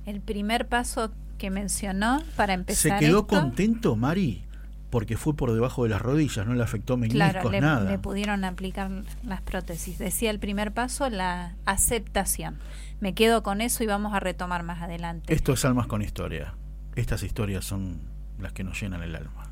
El primer paso que mencionó para empezar. Se quedó esto, contento, Mari, porque fue por debajo de las rodillas, no le afectó meniscos, Claro, le, nada. le pudieron aplicar las prótesis. Decía el primer paso, la aceptación. Me quedo con eso y vamos a retomar más adelante. Esto es Almas con Historia. Estas historias son las que nos llenan el alma.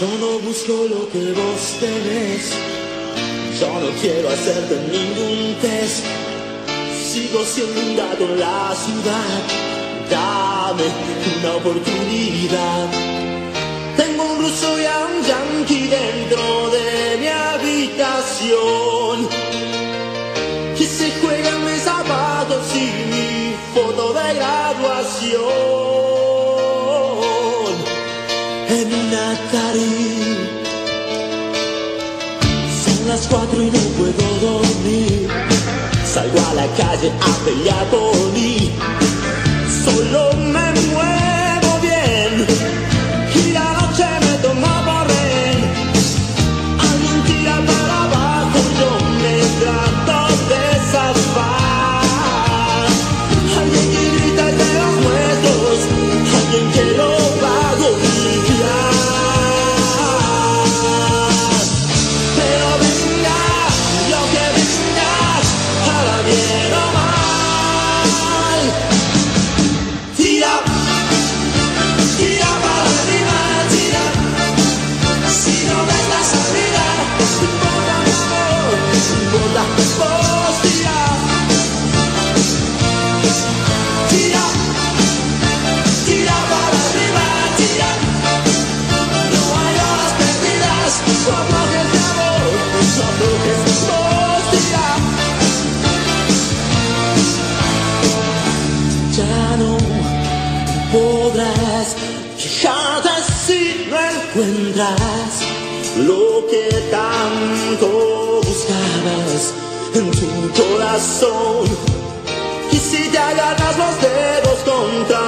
Yo no busco lo que vos tenés. Yo no quiero hacerte ningún test. Sigo siendo un gato en la ciudad. Dame una oportunidad. Tengo un ruso y a un yankee dentro de mi habitación. Calle a pelear por corazón. Y si te agarras los dedos contra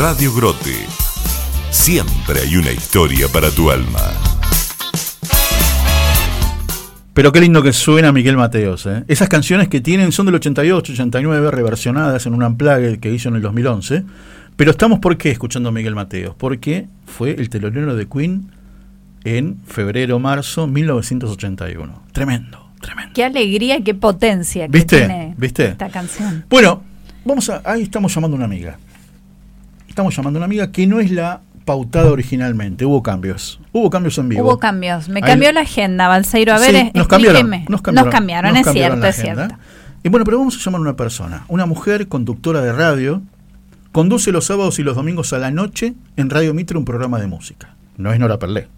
Radio Grote. Siempre hay una historia para tu alma. Pero qué lindo que suena Miguel Mateos. ¿eh? Esas canciones que tienen son del 88, 89, reversionadas en un unplugged que hizo en el 2011. Pero estamos, ¿por qué escuchando a Miguel Mateos? Porque fue el telonero de Queen en febrero-marzo 1981. Tremendo, Tremendo. Qué alegría y qué potencia que ¿Viste? tiene ¿Viste? esta canción. Bueno, vamos a. Ahí estamos llamando a una amiga. Estamos llamando a una amiga que no es la pautada originalmente. Hubo cambios. Hubo cambios en vivo. Hubo cambios. Me Ahí- cambió la agenda, Balseiro. A ver, Sí, es- nos cambiaron, nos cambiaron, es nos cambiaron cierto, la es agenda. cierto. Y bueno, pero vamos a llamar a una persona, una mujer conductora de radio, conduce los sábados y los domingos a la noche en Radio Mitre un programa de música. No es Nora Perlé.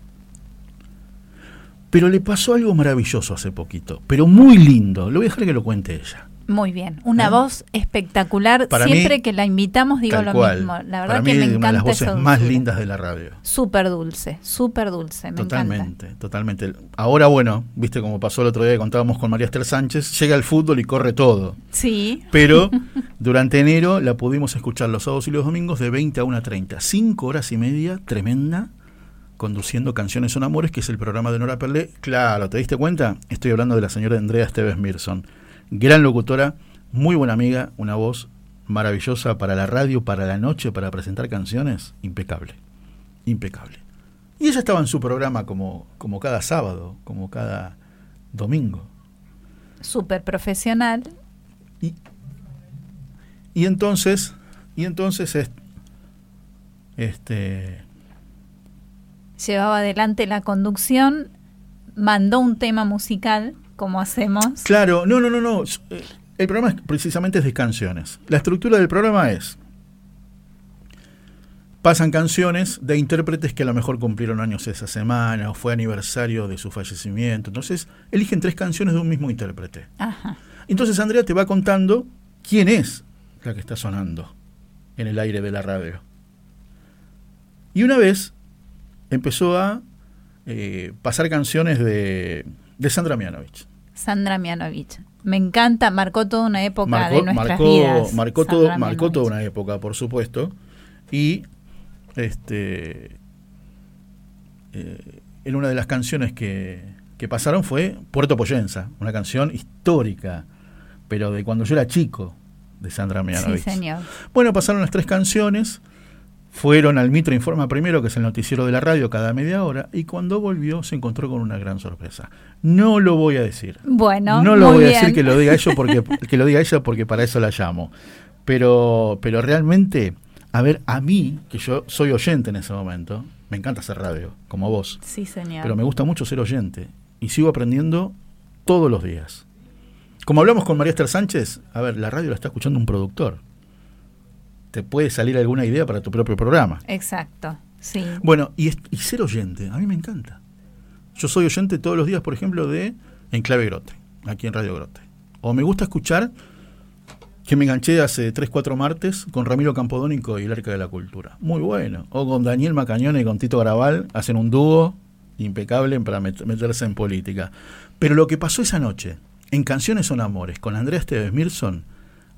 Pero le pasó algo maravilloso hace poquito, pero muy lindo. Lo voy a dejar que lo cuente ella. Muy bien. Una ¿Eh? voz espectacular. Para Siempre mí, que la invitamos digo lo cual. mismo. La Para verdad mí que me es una de las encanta voces más lindas de la radio. Súper dulce, súper dulce. Me encanta. Totalmente, totalmente. Ahora, bueno, viste como pasó el otro día que contábamos con María Esther Sánchez, llega al fútbol y corre todo. Sí. Pero durante enero la pudimos escuchar los sábados y los domingos de 20 a 1.30. Cinco horas y media, tremenda, conduciendo Canciones son Amores, que es el programa de Nora Perlé. Claro, ¿te diste cuenta? Estoy hablando de la señora Andrea Esteves Mirson. Gran locutora, muy buena amiga, una voz maravillosa para la radio, para la noche, para presentar canciones. Impecable, impecable. Y ella estaba en su programa como, como cada sábado, como cada domingo. Súper profesional. Y, y entonces, y entonces es- este Llevaba adelante la conducción. Mandó un tema musical, como hacemos. claro, no, no, no, no. eh, El programa es- precisamente es de canciones. La estructura del programa es pasan canciones de intérpretes que a lo mejor cumplieron años esa semana o fue aniversario de su fallecimiento. Entonces, eligen tres canciones de un mismo intérprete. Ajá. Entonces Andrea te va contando quién es la que está sonando en el aire de la radio. Y una vez empezó a eh, pasar canciones de, de Sandra Mianovich. Sandra Mianovich. Me encanta, marcó toda una época Marcó, de nuestras marcó, vidas. marcó, Sandra todo, marcó toda una época, por supuesto. Y este eh, en una de las canciones que, que pasaron fue Puerto Poyenza, una canción histórica, pero de cuando yo era chico, de Sandra Sí, Mianovich. señor. Bueno, pasaron las tres canciones, fueron al Mitre Informa primero, que es el noticiero de la radio, cada media hora, y cuando volvió se encontró con una gran sorpresa. No lo voy a decir. Bueno, No lo muy voy a decir que lo diga ella porque que lo diga ella porque para eso la llamo. Pero pero realmente, a ver, a mí que yo soy oyente en ese momento, me encanta hacer radio como vos, Sí, señor. pero me gusta mucho ser oyente y sigo aprendiendo todos los días. Como hablamos con María Esther Sánchez, a ver, la radio la está escuchando un productor. Te puede salir alguna idea para tu propio programa. Exacto. Sí. Bueno, y, ser oyente, a mí me encanta. Yo soy oyente todos los días, por ejemplo, de Enclave Grote, aquí en Radio Grote. O me gusta escuchar, que me enganché hace 3, 4 martes, con Ramiro Campodónico y el Arca de la Cultura. Muy bueno. O con Daniel Macañone y con Tito Garabal, hacen un dúo impecable para met- meterse en política. Pero lo que pasó esa noche, en Canciones son Amores, con Andrea Esteves Mirson,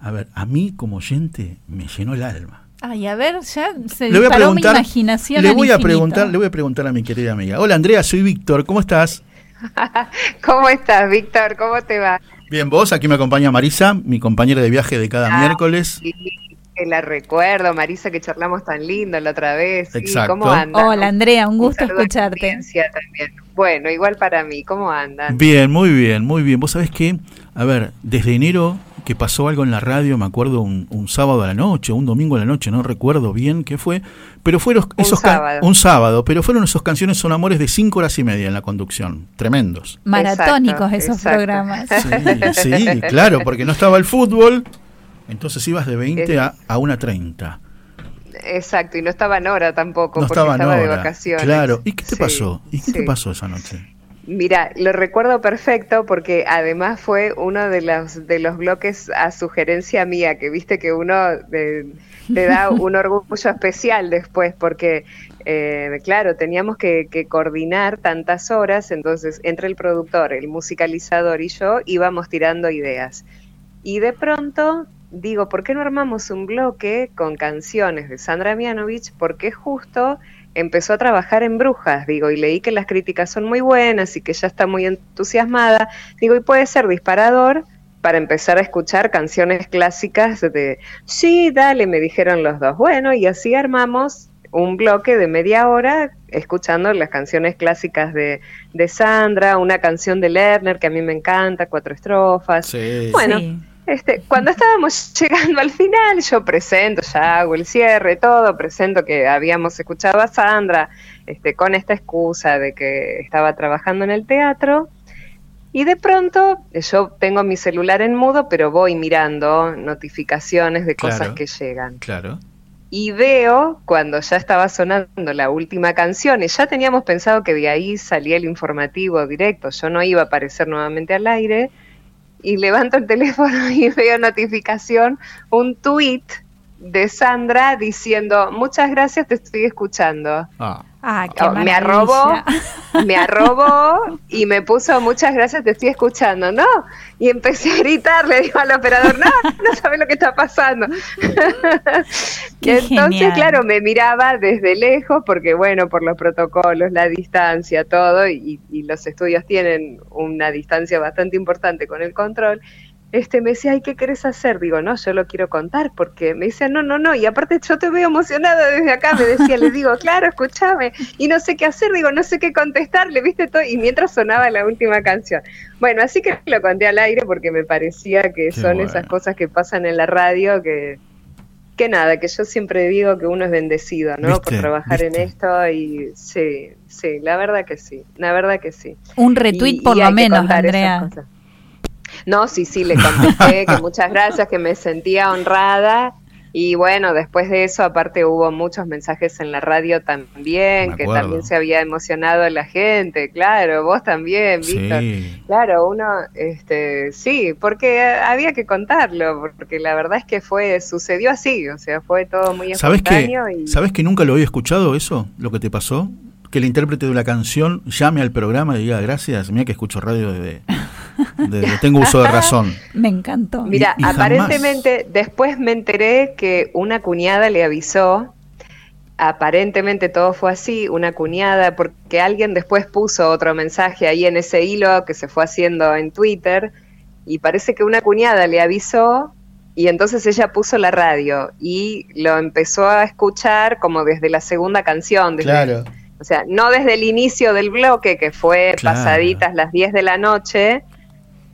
a ver, a mí como oyente me llenó el alma. Ay, a ver, ya se Le voy a disparó mi imaginación. le voy a infinito. preguntar, le voy a preguntar a mi querida amiga. Hola Andrea, soy Víctor, ¿cómo estás? ¿Cómo estás, Víctor? ¿Cómo te va? Bien, vos, aquí me acompaña Marisa, mi compañera de viaje de cada Ah, miércoles. Sí, que la recuerdo, Marisa, que charlamos tan lindo la otra vez. Sí, Exacto. ¿Cómo andan? Hola, Andrea, un gusto escucharte. también. Bueno, igual para mí, ¿cómo andan? Bien, muy bien, muy bien. Vos sabés que, a ver, desde enero que pasó algo en la radio, me acuerdo un, un sábado a la noche, un domingo a la noche, no recuerdo bien qué fue, pero fueron Un esos ca- sábado. un sábado, pero fueron esos canciones son amores de cinco horas y media en la conducción, tremendos. Maratónicos Exacto, esos exacto. programas. Sí, sí, claro, porque no estaba el fútbol, entonces ibas de 20 a, a 1.30. Exacto, y no estaba Nora tampoco, No porque estaba estaba de Nora. vacaciones. Claro, ¿y qué te Sí, pasó? ¿Y qué te pasó esa noche? Mira, lo recuerdo perfecto porque además fue uno de los de los bloques a sugerencia mía, que viste que uno te da un orgullo especial después, porque eh, claro, teníamos que, que coordinar tantas horas, entonces entre el productor, el musicalizador y yo íbamos tirando ideas. Y de pronto digo, ¿por qué no armamos un bloque con canciones de Sandra Mianovich? Porque justo empezó a trabajar en Brujas, digo, y leí que las críticas son muy buenas y que ella está muy entusiasmada, digo, y puede ser disparador para empezar a escuchar canciones clásicas de, sí, dale, me dijeron los dos, bueno, y así armamos un bloque de media hora escuchando las canciones clásicas de, de Sandra, una canción de Lerner que a mí me encanta, cuatro estrofas. Sí. Bueno, Sí. Este, cuando estábamos llegando al final, yo presento, ya hago el cierre, todo, presento que habíamos escuchado a Sandra, este, con esta excusa de que estaba trabajando en el teatro. Y de pronto yo tengo mi celular en mudo, pero voy mirando notificaciones de cosas Claro. que llegan. Claro. Y veo cuando ya estaba sonando la última canción, y ya teníamos pensado que de ahí salía el informativo directo, yo no iba a aparecer nuevamente al aire, y levanto el teléfono y veo notificación, un tweet de Sandra diciendo, muchas gracias, te estoy escuchando. Ah, Ah, qué Oh, me arrobó, me arrobó y me puso muchas gracias, te estoy escuchando, ¿no? Y empecé a gritar, le digo al operador, no, no sabes lo que está pasando. y entonces, genial. claro, me miraba desde lejos, porque bueno, por los protocolos, la distancia, todo, y, y los estudios tienen una distancia bastante importante con el control. Este me decía, ay, ¿qué querés hacer? Digo, no, yo lo quiero contar, porque me dice, no, no, no, y aparte yo te veo emocionada desde acá, me decía, le digo, claro, escúchame, y no sé qué hacer, digo, no sé qué contestarle, viste todo, y mientras sonaba la última canción. Bueno, así que lo conté al aire porque me parecía que Qué son bueno. esas cosas que pasan en la radio que, que nada, que yo siempre digo que uno es bendecido, ¿no? Por trabajar ¿Viste? en esto y sí, sí, la verdad que sí, la verdad que sí. Un retweet Y- por y lo menos, Andrea. No, sí, sí, le contesté que muchas gracias, que me sentía honrada. Y bueno, después de eso, aparte hubo muchos mensajes en la radio también, que también se había emocionado la gente, claro, vos también, Víctor. sí. Claro, uno, este, sí, porque había que contarlo, porque la verdad es que fue, sucedió así, o sea, fue todo muy ¿Sabes que, y ¿Sabes que nunca lo había escuchado eso? Lo que te pasó. Que el intérprete de una canción llame al programa y diga gracias. Mira que escucho radio desde, tengo uso de razón. Me encantó. Mira, Y- y jamás- aparentemente después me enteré que una cuñada le avisó, aparentemente todo fue así, una cuñada, porque alguien después puso otro mensaje ahí en ese hilo que se fue haciendo en Twitter, y parece que una cuñada le avisó y entonces ella puso la radio y lo empezó a escuchar como desde la segunda canción, desde- o sea, no desde el inicio del bloque, que fue Claro. pasaditas las 10 de la noche,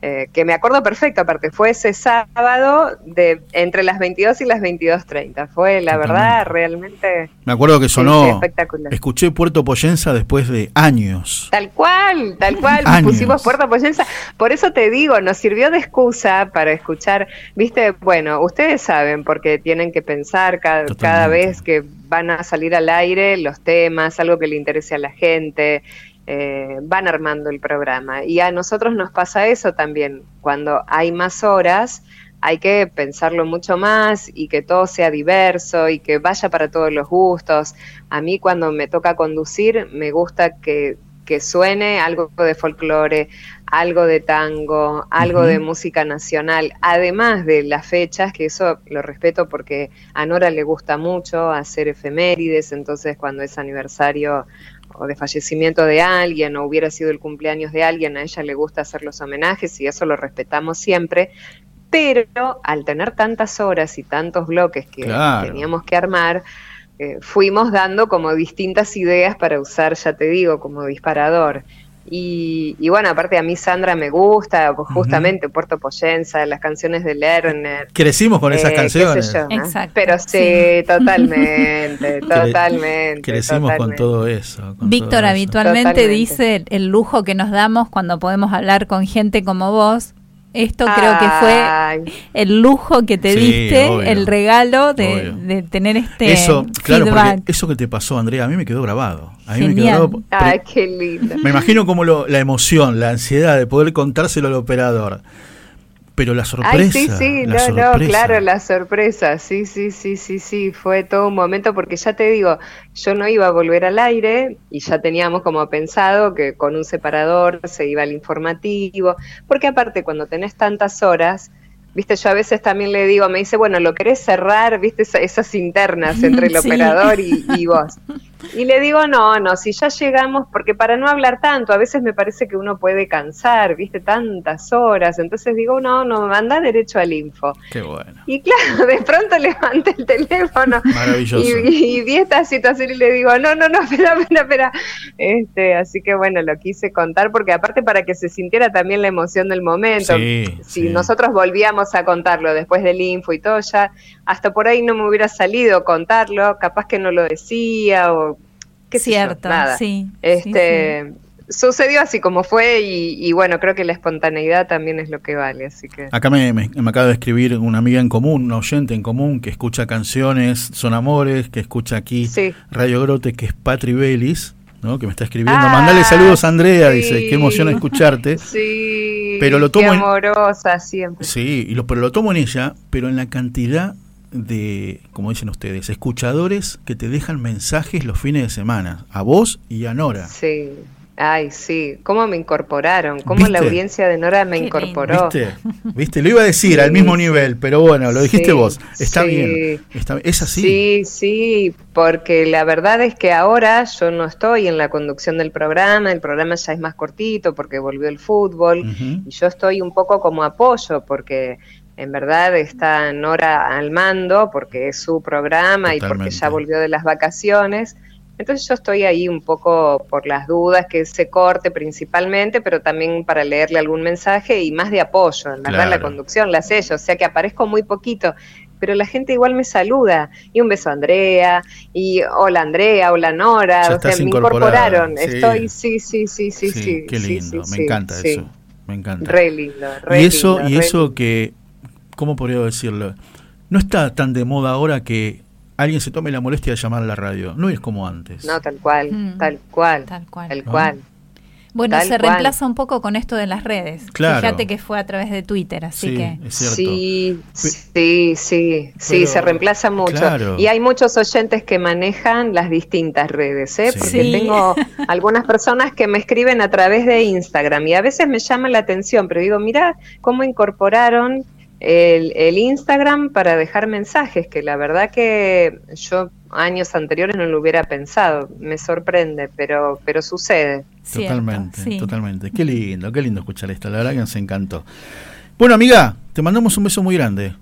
eh, que me acuerdo perfecto, aparte, fue ese sábado de entre las 22 y las 22.30. Fue, la verdad, realmente Me acuerdo que sonó. espectacular. Escuché Puerto Poyensa después de años. Tal cual, tal cual, Años. pusimos Puerto Poyensa. Por eso te digo, nos sirvió de excusa para escuchar, viste, bueno, ustedes saben, porque tienen que pensar cada, Totalmente. cada vez que van a salir al aire los temas, algo que le interese a la gente, eh, van armando el programa. Y a nosotros nos pasa eso también, cuando hay más horas. Hay que pensarlo mucho más y que todo sea diverso y que vaya para todos los gustos. A mí cuando me toca conducir me gusta que, que suene algo de folclore, algo de tango, algo de música nacional, además de las fechas, que eso lo respeto porque a Nora le gusta mucho hacer efemérides, entonces cuando es aniversario o de fallecimiento de alguien o hubiera sido el cumpleaños de alguien, a ella le gusta hacer los homenajes y eso lo respetamos siempre. Pero al tener tantas horas y tantos bloques que Claro. teníamos que armar, eh, fuimos dando como distintas ideas para usar, ya te digo, como disparador. Y, y bueno, aparte a mí Sandra me gusta, pues, justamente Puerto Poyensa, las canciones de Lerner. Crecimos con esas eh, canciones. yo, ¿no? Exacto, Pero sí, sí. totalmente, totalmente. Crecimos con todo eso. con todo Víctor habitualmente dice el lujo que nos damos cuando podemos hablar con gente como vos. Esto creo que fue el lujo que te Sí, diste, obvio. el regalo de, tener este Eso, claro, feedback. porque eso que te pasó, Andrea, a mí me quedó grabado. A mí me quedó grabado. ay, qué lindo. Me imagino como lo- la emoción, la ansiedad de poder contárselo al operador. Pero la sorpresa. Ay, sí, sí, la no, no, claro, la sorpresa, sí, sí, sí, sí, sí, fue todo un momento porque ya te digo, yo no iba a volver al aire y ya teníamos como pensado que con un separador se iba al informativo, porque aparte cuando tenés tantas horas, viste, yo a veces también le digo, me dice, bueno, ¿lo querés cerrar? Viste, Esa- esas internas entre el Sí. operador y, y vos. Y le digo, no, no, si ya llegamos, porque para no hablar tanto, a veces me parece que uno puede cansar, viste, tantas horas. Entonces digo, no, no, manda derecho al info. Qué bueno. Y claro, de pronto levanté el teléfono Maravilloso. y, y vi esta situación y le digo, no, no, no, espera, espera, espera. Este, así que bueno, lo quise contar porque aparte para que se sintiera también la emoción del momento. Sí, si sí. nosotros volvíamos a contarlo después del info y todo, ya hasta por ahí no me hubiera salido contarlo, capaz que no lo decía o qué sé yo, Cierto, nada. sí. Este, sucedió así como fue y, y bueno, creo que la espontaneidad también es lo que vale, así que Acá me, me- me acaba de escribir una amiga en común, una oyente en común que escucha canciones, son amores, que escucha aquí Sí. Radio Grote, que es Patri Belis, ¿no? que me está escribiendo. Ah, Mandale saludos a Andrea, sí. dice, qué emoción escucharte. sí, Pero lo qué tomo en- amorosa siempre. Sí, y lo, pero lo tomo en ella, pero en la cantidad de, como dicen ustedes, escuchadores que te dejan mensajes los fines de semana, a vos y a Nora. Sí. Ay, sí. ¿Cómo me incorporaron? ¿Cómo la audiencia de Nora me incorporó? ¿Viste? ¿Viste? Lo iba a decir al mismo nivel, pero bueno, lo dijiste Sí, vos. Está sí. bien. Está, es así. Sí, sí, porque la verdad es que ahora yo no estoy en la conducción del programa, el programa ya es más cortito porque volvió el fútbol y yo estoy un poco como apoyo porque en verdad está Nora al mando porque es su programa y porque ya volvió de las vacaciones. Entonces yo estoy ahí un poco por las dudas que se corte principalmente, pero también para leerle algún mensaje y más de apoyo. En verdad la conducción la sé yo, o sea que aparezco muy poquito, pero la gente igual me saluda. Y un beso a Andrea, y hola Andrea, hola Nora, Ya o sea, me incorporaron. sí. Estoy, sí, sí, sí, sí, sí. qué lindo, sí, me encanta eso. Me encanta. Re lindo, re y eso, lindo, y re eso que, ¿cómo podría decirlo? No está tan de moda ahora que alguien se tome la molestia de llamar a la radio. No es como antes. No, tal cual, Mm. tal cual, Tal cual. tal ¿No? cual. Bueno, Tal se cual. reemplaza un poco con esto de las redes. Claro. Fíjate que fue a través de Twitter, así sí, que es cierto. Sí, sí, sí, sí, se reemplaza mucho. claro. Y hay muchos oyentes que manejan las distintas redes, ¿eh? Sí. porque Sí. tengo algunas personas que me escriben a través de Instagram y a veces me llama la atención, pero digo, mira cómo incorporaron el, el Instagram para dejar mensajes, que la verdad que yo años anteriores no lo hubiera pensado, me sorprende, pero, pero sucede. cierto, Totalmente, sí. totalmente. Qué lindo, qué lindo escuchar esto. La verdad que nos encantó. Bueno, amiga, te mandamos un beso muy grande.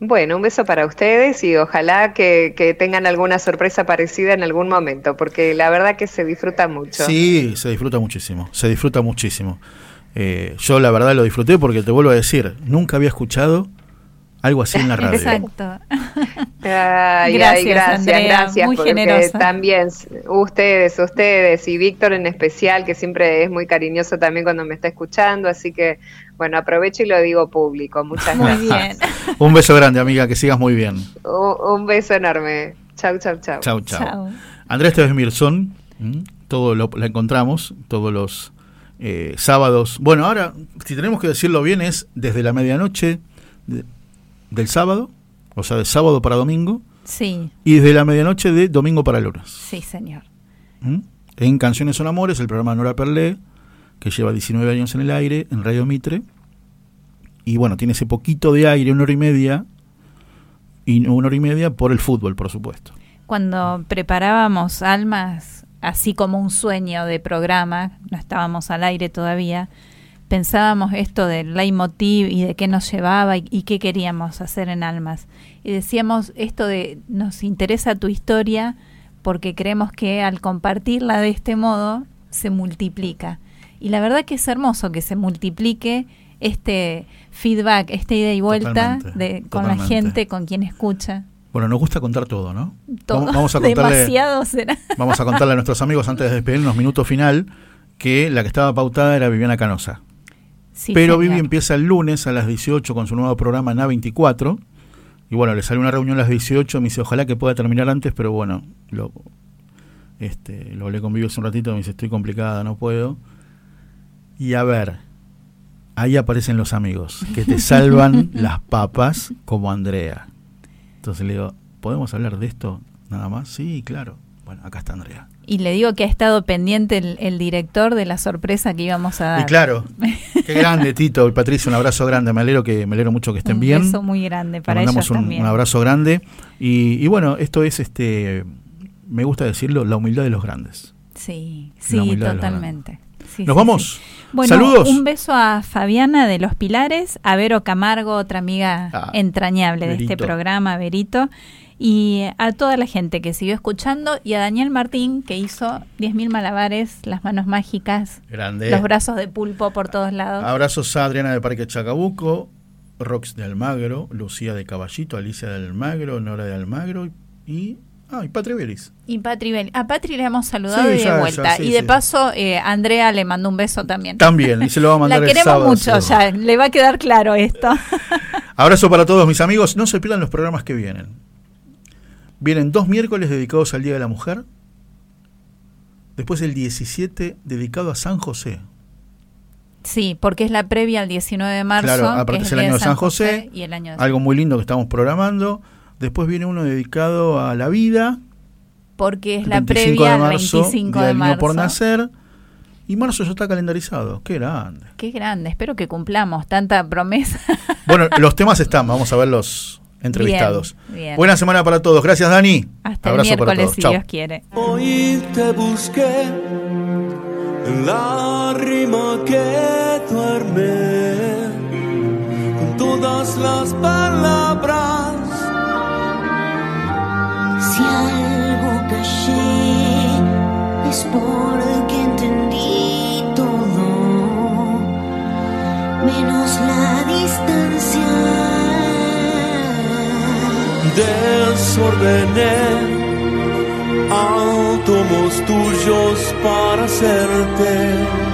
Bueno, un beso para ustedes y ojalá que, que tengan alguna sorpresa parecida en algún momento, porque la verdad que se disfruta mucho. Sí, se disfruta muchísimo, se disfruta muchísimo. Eh, yo la verdad lo disfruté porque te vuelvo a decir, nunca había escuchado algo así en la radio. Exacto. Ay, ay, Gracias, gracias, Andrea, gracias, muy porque generosa. también ustedes, ustedes y Víctor en especial, que siempre es muy cariñoso también cuando me está escuchando, así que bueno, aprovecho y lo digo público. Muchas Muy gracias. bien. Un beso grande, amiga, que sigas muy bien. Un, un beso enorme. Chau, chau, chau. Chau, chau. Chau. Andrés Tevez Mirzón, ¿m? todo lo, la encontramos todos los eh, sábados. Bueno, ahora, si tenemos que decirlo bien, es desde la medianoche de- del sábado, o sea, de sábado para domingo, Sí, y desde la medianoche de domingo para lunes. sí, señor. ¿m? En Canciones son Amores, el programa de Nora Perlé, que lleva 19 años en el aire, en Radio Mitre. Y bueno, tiene ese poquito de aire, una hora y media, y una hora y media por el fútbol, por supuesto. Cuando preparábamos Almas, así como un sueño de programa, no estábamos al aire todavía, pensábamos esto del leitmotiv y de qué nos llevaba y, y qué queríamos hacer en Almas. Y decíamos esto de nos interesa tu historia porque creemos que al compartirla de este modo se multiplica. Y la verdad que es hermoso que se multiplique este feedback, esta ida y vuelta Totalmente, de, con la gente, con quien escucha. Bueno, nos gusta contar todo, ¿no? Todo. Vamos- Vamos a contarle, Demasiado será. vamos a contarle a nuestros amigos antes de despedirnos minuto final que la que estaba pautada era Viviana Canosa. Sí, Pero. Vivi empieza el lunes a las 18 con su nuevo programa en A24. Y bueno, le salió una reunión a las 18. Me dice, ojalá que pueda terminar antes, pero bueno, lo, este, lo hablé con Vivi hace un ratito. Me dice, estoy complicada, no puedo. Y a ver, ahí aparecen los amigos que te salvan las papas como Andrea. Entonces le digo, ¿podemos hablar de esto nada más? Sí, claro. Bueno, acá está Andrea. Y le digo que ha estado pendiente el, el director de la sorpresa que íbamos a dar. Y claro, qué grande, Tito y Patricia, un abrazo grande. Me alegro que me alegro mucho que estén un bien. beso muy grande para mandamos ellos un, también. un abrazo grande. Y, y bueno, esto es este me gusta decirlo, la humildad de los grandes. Sí, sí, totalmente. Sí, ¿Nos sí, vamos? sí. Bueno, Saludos. un beso a Fabiana de Los Pilares, a Vero Camargo, otra amiga Ah, entrañable de este programa, Verito, y a toda la gente que siguió escuchando, y a Daniel Martín, que hizo 10.000 malabares, las manos mágicas, Grande. los brazos de pulpo por todos lados. Abrazos a Adriana de Parque Chacabuco, Rox de Almagro, Lucía de Caballito, Alicia de Almagro, Nora de Almagro y. Ah, y Patri Beris. Y Patri Bel- A Patri le hemos saludado Sí, y de ya, ya, vuelta. sí, y de sí. paso, eh, Andrea le mandó un beso también. También, y se lo va a mandar La el queremos sábado, mucho ya, le va a quedar claro esto. Abrazo para todos mis amigos. No se pierdan los programas que vienen. Vienen dos miércoles dedicados al Día de la Mujer. Después el 17 dedicado a San José. Sí, porque es la previa al 19 de marzo. Claro, aparte es el año de San José. y el año de Algo muy lindo que estamos programando. Después viene uno dedicado a la vida. Porque es el la 25 previa al marzo, 25 Día de marzo. por nacer. Y marzo ya está calendarizado. Qué grande. Qué grande, espero que cumplamos tanta promesa. Bueno, los temas están. Vamos a ver los entrevistados. Bien, bien. Buena semana para todos. Gracias, Dani. Hasta el Abrazo para miércoles, si Chau. Dios quiere. Hoy te busqué en la rima que duerme con todas las palabras. Si algo callé es porque entendí todo, menos la distancia. Desordené átomos tuyos para hacerte